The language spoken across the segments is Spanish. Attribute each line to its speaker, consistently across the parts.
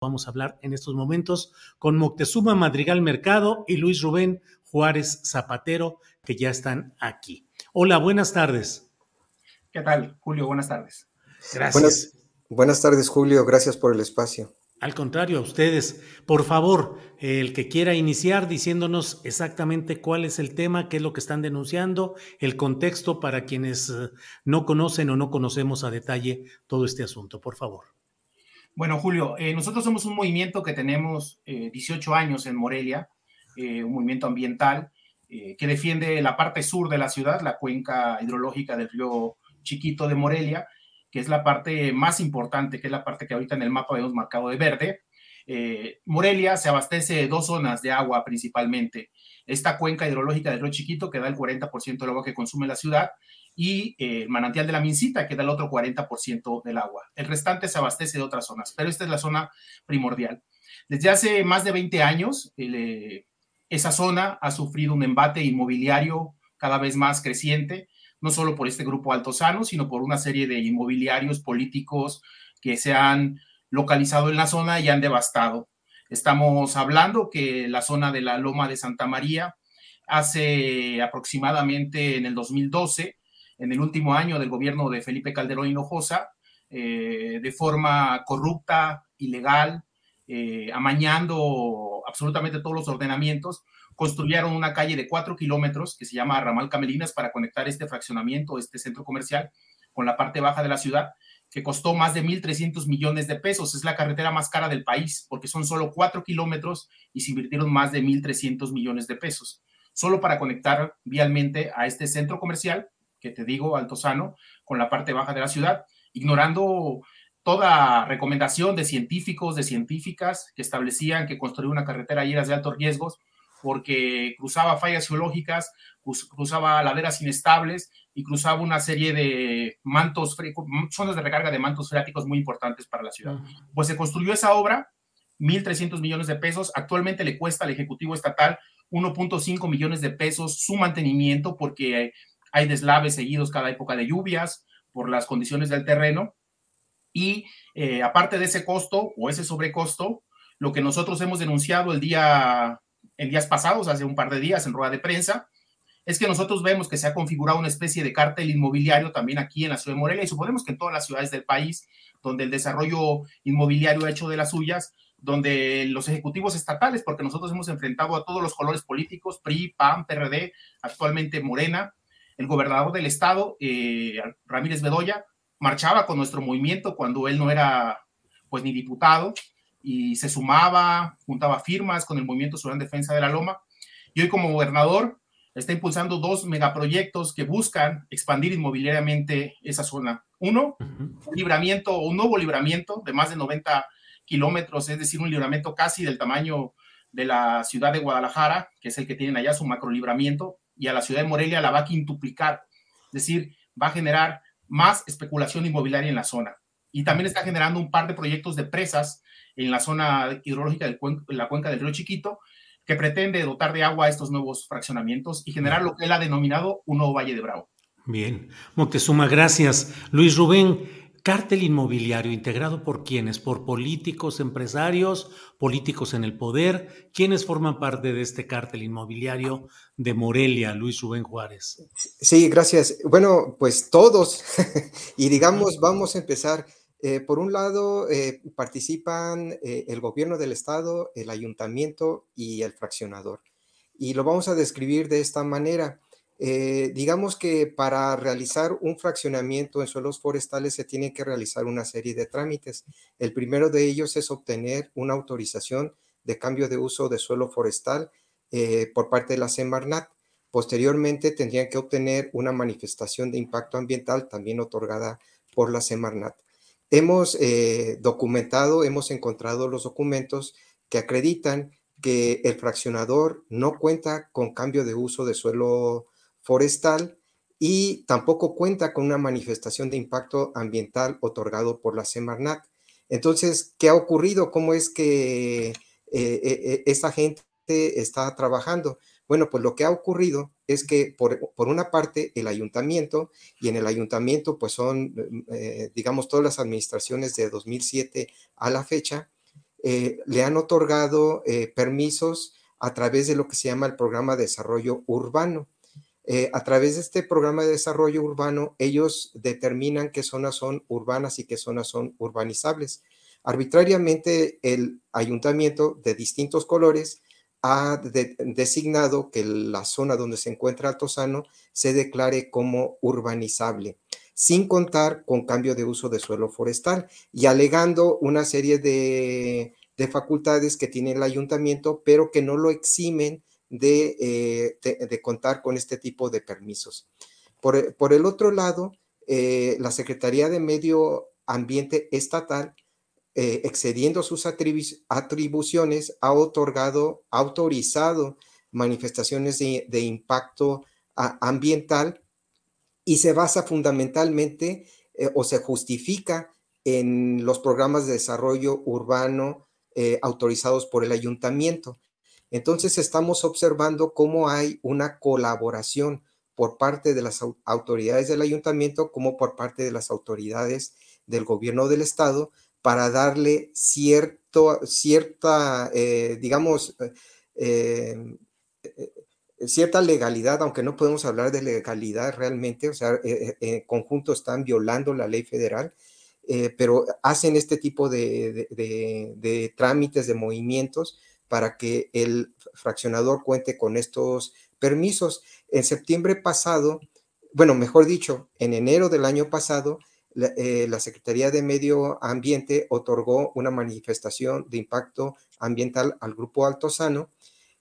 Speaker 1: Vamos a hablar en estos momentos con Moctezuma Madrigal Mercado y Luis Rubén Juárez Zapatero, que ya están aquí. Hola, buenas tardes.
Speaker 2: ¿Qué tal, Julio? Buenas tardes.
Speaker 1: Gracias.
Speaker 3: Buenas, buenas tardes, Julio. Gracias por el espacio.
Speaker 1: Al contrario, a ustedes. Por favor, el que quiera iniciar diciéndonos exactamente cuál es el tema, qué es lo que están denunciando, el contexto para quienes eh, no conocen o no conocemos a detalle todo este asunto. Por favor.
Speaker 2: Bueno, Julio, eh, nosotros somos un movimiento que tenemos eh, 18 años en Morelia, eh, un movimiento ambiental eh, que defiende la parte sur de la ciudad, la cuenca hidrológica del río Chiquito de Morelia, que es la parte más importante, que es la parte que ahorita en el mapa vemos marcado de verde. Morelia se abastece de dos zonas de agua principalmente. Esta cuenca hidrológica del río Chiquito, que da el 40% del agua que consume la ciudad, y eh, el manantial de la Mincita, que da el otro 40% del agua. El restante se abastece de otras zonas, pero esta es la zona primordial. Desde hace más de 20 años, el, eh, esa zona ha sufrido un embate inmobiliario cada vez más creciente, no solo por este grupo altosano, sino por una serie de inmobiliarios políticos que se han localizado en la zona y han devastado. Estamos hablando que la zona de la Loma de Santa María hace aproximadamente en el 2012, en el último año del gobierno de Felipe Calderón Hinojosa, eh, de forma corrupta, ilegal, eh, amañando absolutamente todos los ordenamientos, construyeron una calle de cuatro kilómetros que se llama Ramal Camelinas para conectar este fraccionamiento, este centro comercial, con la parte baja de la ciudad, que costó más de 1.300 millones de pesos. Es la carretera más cara del país porque son solo cuatro kilómetros y se invirtieron más de 1.300 millones de pesos, solo para conectar vialmente a este centro comercial, que te digo, Altozano, con la parte baja de la ciudad, ignorando toda recomendación de científicos, de científicas que establecían que construir una carretera ahí era de altos riesgos porque cruzaba fallas geológicas, cruzaba laderas inestables y cruzaba una serie de mantos, zonas de recarga de mantos freáticos muy importantes para la ciudad. Pues se construyó esa obra, 1.300 millones de pesos, actualmente le cuesta al Ejecutivo Estatal 1.5 millones de pesos su mantenimiento porque hay deslaves seguidos cada época de lluvias por las condiciones del terreno y eh, aparte de ese costo o ese sobrecosto, lo que nosotros hemos denunciado el día, en días pasados, hace un par de días en rueda de prensa, es que nosotros vemos que se ha configurado una especie de cártel inmobiliario también aquí en la ciudad de Morelia y suponemos que en todas las ciudades del país, donde el desarrollo inmobiliario ha hecho de las suyas, donde los ejecutivos estatales, porque nosotros hemos enfrentado a todos los colores políticos, PRI, PAN, PRD, actualmente Morena, el gobernador del estado, eh, Ramírez Bedoya, marchaba con nuestro movimiento cuando él no era pues ni diputado y se sumaba, juntaba firmas con el movimiento Ciudadano Defensa de la Loma. Y hoy como gobernador está impulsando dos megaproyectos que buscan expandir inmobiliariamente esa zona. Uno, un libramiento, un nuevo libramiento de más de 90 kilómetros, es decir, un libramiento casi del tamaño de la ciudad de Guadalajara, que es el que tienen allá su macro libramiento, y a la ciudad de Morelia la va a quintuplicar, es decir, va a generar más especulación inmobiliaria en la zona. Y también está generando un par de proyectos de presas en la zona hidrológica de la cuenca del río Chiquito, que pretende dotar de agua a estos nuevos fraccionamientos y generar lo que él ha denominado un nuevo Valle de Bravo.
Speaker 1: Bien, Moctezuma, gracias. Luis Rubén, cártel inmobiliario integrado por quiénes? Por políticos, empresarios, políticos en el poder. ¿Quiénes forman parte de este cártel inmobiliario de Morelia, Luis Rubén Juárez?
Speaker 3: Sí, gracias. Bueno, pues todos. y digamos, vamos a empezar. Eh, por un lado, eh, participan eh, el gobierno del estado, el ayuntamiento y el fraccionador. Y lo vamos a describir de esta manera. Eh, digamos que para realizar un fraccionamiento en suelos forestales se tiene que realizar una serie de trámites. El primero de ellos es obtener una autorización de cambio de uso de suelo forestal eh, por parte de la Semarnat. Posteriormente tendrían que obtener una manifestación de impacto ambiental también otorgada por la Semarnat. Hemos eh, documentado, hemos encontrado los documentos que acreditan que el fraccionador no cuenta con cambio de uso de suelo forestal y tampoco cuenta con una manifestación de impacto ambiental otorgado por la Semarnat. Entonces, ¿qué ha ocurrido? ¿Cómo es que eh, eh, eh, esta gente está trabajando? Bueno, pues lo que ha ocurrido es que por, una parte el ayuntamiento, y en el ayuntamiento pues son, digamos, todas las administraciones de 2007 a la fecha, le han otorgado permisos a través de lo que se llama el programa de desarrollo urbano. Eh, a través de este programa de desarrollo urbano, ellos determinan qué zonas son urbanas y qué zonas son urbanizables. Arbitrariamente, el ayuntamiento de distintos colores ha designado que la zona donde se encuentra Altozano se declare como urbanizable, sin contar con cambio de uso de suelo forestal y alegando una serie de facultades que tiene el ayuntamiento, pero que no lo eximen eh, de, contar con este tipo de permisos. Por, el otro lado, eh, la Secretaría de Medio Ambiente Estatal, eh, excediendo sus atribuciones, ha otorgado, autorizado manifestaciones de, impacto ambiental y se basa fundamentalmente o se justifica en los programas de desarrollo urbano autorizados por el ayuntamiento. Entonces estamos observando cómo hay una colaboración por parte de las autoridades del ayuntamiento como por parte de las autoridades del gobierno del estado para darle cierto, cierta, eh, digamos, eh, eh, cierta legalidad, aunque no podemos hablar de legalidad realmente, o sea, en conjunto están violando la ley federal, pero hacen este tipo de trámites, de movimientos para que el fraccionador cuente con estos permisos. En septiembre pasado, bueno, mejor dicho, en enero del año pasado, la, eh, Secretaría de Medio Ambiente otorgó una manifestación de impacto ambiental al Grupo Altozano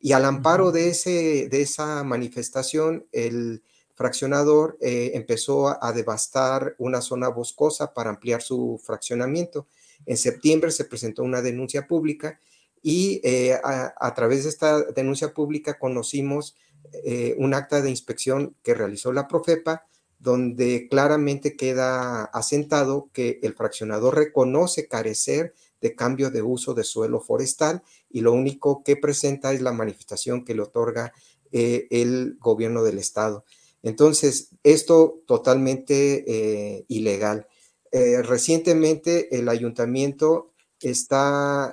Speaker 3: y al amparo de, ese, de esa manifestación, el fraccionador eh, empezó a devastar una zona boscosa para ampliar su fraccionamiento. En septiembre se presentó una denuncia pública y eh, a, través de esta denuncia pública conocimos eh, un acta de inspección que realizó la Profepa, donde claramente queda asentado que el fraccionador reconoce carecer de cambio de uso de suelo forestal y lo único que presenta es la manifestación que le otorga eh, el gobierno del estado. Entonces, esto totalmente ilegal. recientemente el ayuntamiento está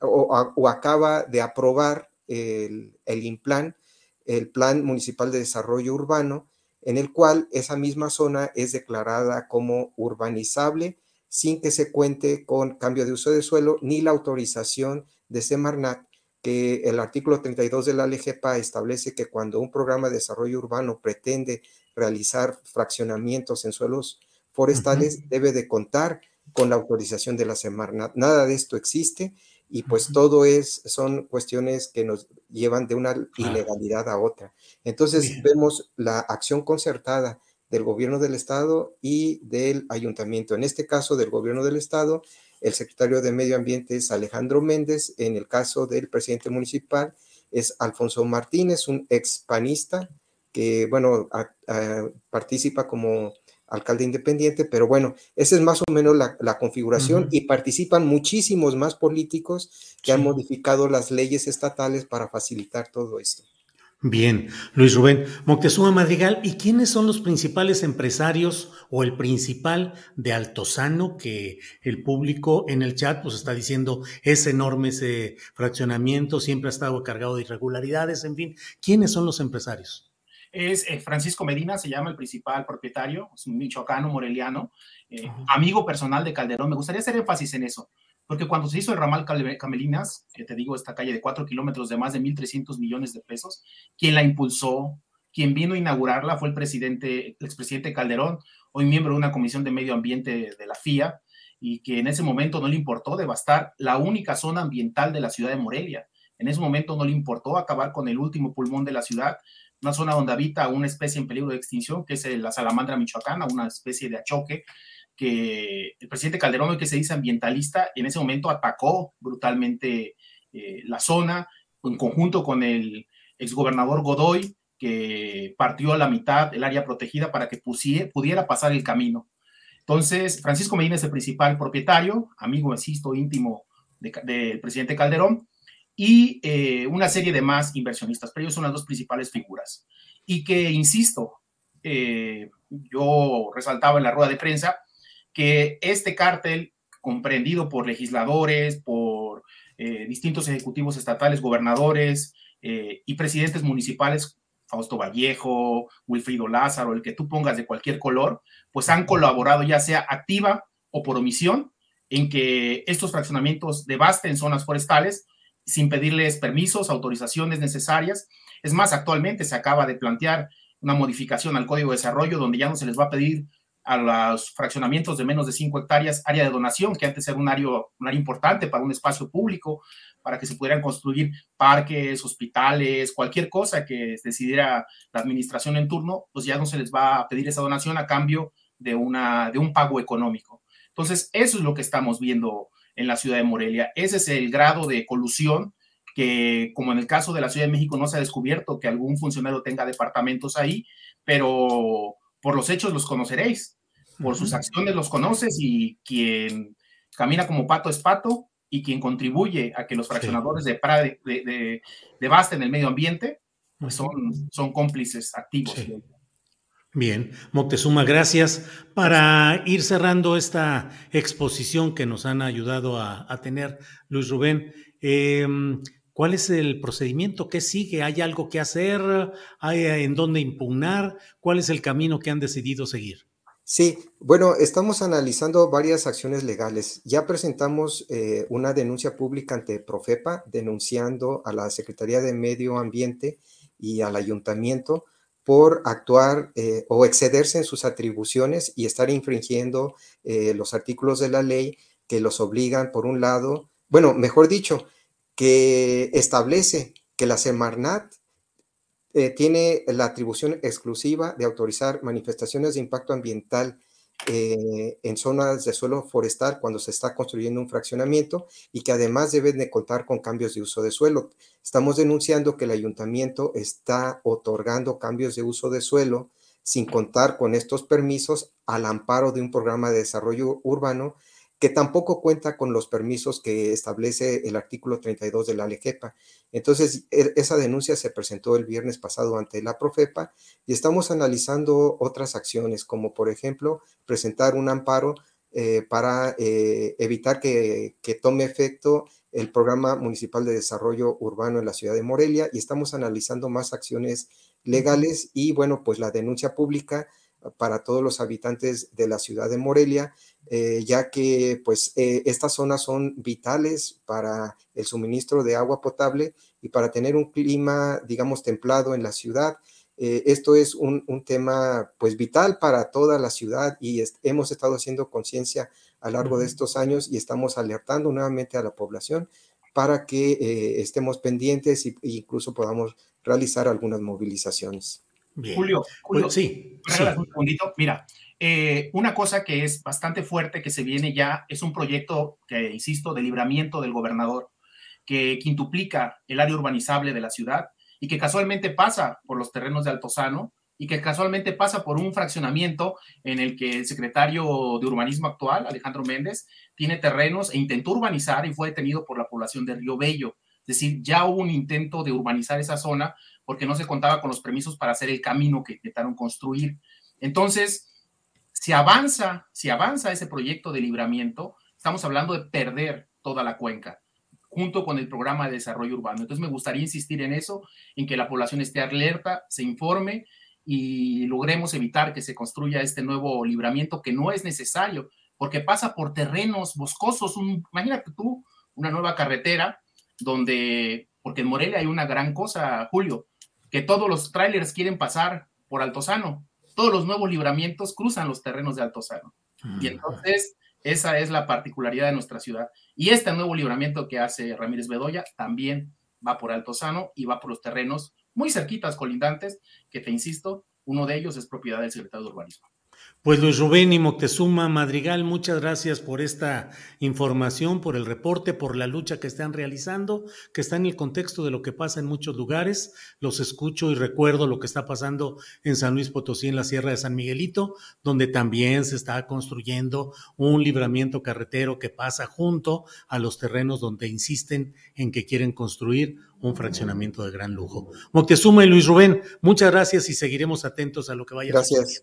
Speaker 3: O, acaba de aprobar el, el implant el Plan Municipal de Desarrollo Urbano, en el cual esa misma zona es declarada como urbanizable sin que se cuente con cambio de uso de suelo ni la autorización de Semarnat, que el artículo 32 de la LGPA establece que cuando un programa de desarrollo urbano pretende realizar fraccionamientos en suelos forestales, debe de contar con la autorización de la Semarnat. Nada de esto existe y pues todo es, son cuestiones que nos llevan de una ilegalidad a otra. Entonces vemos la acción concertada del gobierno del estado y del ayuntamiento. En este caso del gobierno del estado, el secretario de Medio Ambiente es Alejandro Méndez. En el caso del presidente municipal es Alfonso Martínez, un expanista que, bueno, participa como alcalde independiente, pero bueno, esa es más o menos la, configuración y participan muchísimos más políticos que han modificado las leyes estatales para facilitar todo esto.
Speaker 1: Bien, Luis Rubén Moctezuma Madrigal, ¿y quiénes son los principales empresarios o el principal de Altozano que el público en el chat pues está diciendo es enorme ese fraccionamiento, siempre ha estado cargado de irregularidades, en fin, ¿quiénes son los empresarios?
Speaker 2: Es eh, Francisco Medina, se llama el principal propietario, es un michoacano, moreliano, eh, amigo personal de Calderón. Me gustaría hacer énfasis en eso porque cuando se hizo el ramal Camelinas, que te digo, esta calle de cuatro kilómetros de más de 1.300 millones de pesos, quien la impulsó, quien vino a inaugurarla fue el presidente, el expresidente Calderón, hoy miembro de una comisión de medio ambiente de la FIA, y que en ese momento no le importó devastar la única zona ambiental de la ciudad de Morelia. En ese momento no le importó acabar con el último pulmón de la ciudad, una zona donde habita una especie en peligro de extinción, que es la salamandra michoacana, una especie de achoque, que el presidente Calderón, que se dice ambientalista, en ese momento atacó brutalmente eh, la zona, en conjunto con el exgobernador Godoy, que partió a la mitad el área protegida para que pudiera pasar el camino. Entonces, Francisco Medina es el principal propietario, amigo, insisto, íntimo del presidente Calderón, y eh, una serie de más inversionistas, pero ellos son las dos principales figuras. Y que, insisto, eh, yo resaltaba en la rueda de prensa, que este cártel, comprendido por legisladores, por eh, distintos ejecutivos estatales, gobernadores y presidentes municipales, Fausto Vallejo, Wilfrido Lázaro, el que tú pongas de cualquier color, pues han colaborado ya sea activa o por omisión en que estos fraccionamientos devasten zonas forestales sin pedirles permisos, autorizaciones necesarias. Es más, actualmente se acaba de plantear una modificación al Código de Desarrollo donde ya no se les va a pedir a los fraccionamientos de menos de 5 hectáreas, área de donación, que antes era un área, un área importante para un espacio público, para que se pudieran construir parques, hospitales, cualquier cosa que decidiera la administración en turno, pues ya no se les va a pedir esa donación a cambio de, una, de un pago económico. Entonces, eso es lo que estamos viendo en la ciudad de Morelia. Ese es el grado de colusión que, como en el caso de la Ciudad de México, no se ha descubierto que algún funcionario tenga departamentos ahí, pero por los hechos los conoceréis, por sus acciones los conoces y quien camina como pato es pato y quien contribuye a que los fraccionadores de, de, de, devasten el medio ambiente, pues son, son cómplices activos.
Speaker 1: Bien, Moctezuma, gracias. Para ir cerrando esta exposición que nos han ayudado a, tener, Luis Rubén, em, ¿Cuál es el procedimiento? ¿Qué sigue? ¿Hay algo que hacer? ¿Hay en dónde impugnar? ¿Cuál es el camino que han decidido seguir?
Speaker 3: Sí, bueno, estamos analizando varias acciones legales. Ya presentamos eh, una denuncia pública ante Profepa denunciando a la Secretaría de Medio Ambiente y al ayuntamiento por actuar eh, o excederse en sus atribuciones y estar infringiendo eh, los artículos de la ley que los obligan, por un lado, bueno, mejor dicho, que establece que la Semarnat eh, tiene la atribución exclusiva de autorizar manifestaciones de impacto ambiental eh, en zonas de suelo forestal cuando se está construyendo un fraccionamiento y que además deben de contar con cambios de uso de suelo. Estamos denunciando que el ayuntamiento está otorgando cambios de uso de suelo sin contar con estos permisos al amparo de un programa de desarrollo urbano que tampoco cuenta con los permisos que establece el artículo 32 de la LEGEPA. Entonces, e, esa denuncia se presentó el viernes pasado ante la Profepa y estamos analizando otras acciones, como por ejemplo presentar un amparo eh, para eh, evitar que, tome efecto el Programa Municipal de Desarrollo Urbano en la ciudad de Morelia y estamos analizando más acciones legales y bueno, pues la denuncia pública para todos los habitantes de la ciudad de Morelia, eh, ya que pues estas zonas son vitales para el suministro de agua potable y para tener un clima, digamos, templado en la ciudad. Eh, esto es un, tema pues vital para toda la ciudad y hemos estado haciendo conciencia a lo largo de estos años y estamos alertando nuevamente a la población para que eh, estemos pendientes e incluso podamos realizar algunas movilizaciones.
Speaker 2: Julio, Julio, sí, un segundito. Mira, eh, una cosa que es bastante fuerte que se viene ya es un proyecto que, insisto, de libramiento del gobernador que quintuplica el área urbanizable de la ciudad y que casualmente pasa por los terrenos de Altozano y que casualmente pasa por un fraccionamiento en el que el secretario de urbanismo actual, Alejandro Méndez, tiene terrenos e intentó urbanizar y fue detenido por la población de Río Bello. Es decir, ya hubo un intento de urbanizar esa zona porque no se contaba con los permisos para hacer el camino que intentaron construir. Entonces, si avanza, si avanza ese proyecto de libramiento, estamos hablando de perder toda la cuenca junto con el programa de desarrollo urbano. Entonces me gustaría insistir en eso, en que la población esté alerta, se informe y logremos evitar que se construya este nuevo libramiento que no es necesario, porque pasa por terrenos boscosos. imagínate tú una nueva carretera donde, porque en Morelia hay una gran cosa, Julio, que todos los trailers quieren pasar por Altozano. Todos los nuevos libramientos cruzan los terrenos de Altozano. Y entonces esa es la particularidad de nuestra ciudad. Y este nuevo libramiento que hace Ramírez Bedoya también va por Altozano y va por los terrenos muy cerquitas, colindantes, que te insisto, uno de ellos es propiedad del secretario de Urbanismo.
Speaker 1: Pues Luis Rubén y Moctezuma Madrigal, muchas gracias por esta información, por el reporte, por la lucha que están realizando, que está en el contexto de lo que pasa en muchos lugares. Los escucho y recuerdo lo que está pasando en San Luis Potosí, en la Sierra de San Miguelito, donde también se está construyendo un libramiento carretero que pasa junto a los terrenos donde insisten en que quieren construir un fraccionamiento de gran lujo. Moctezuma y Luis Rubén, muchas gracias y seguiremos atentos a lo que vaya
Speaker 3: gracias.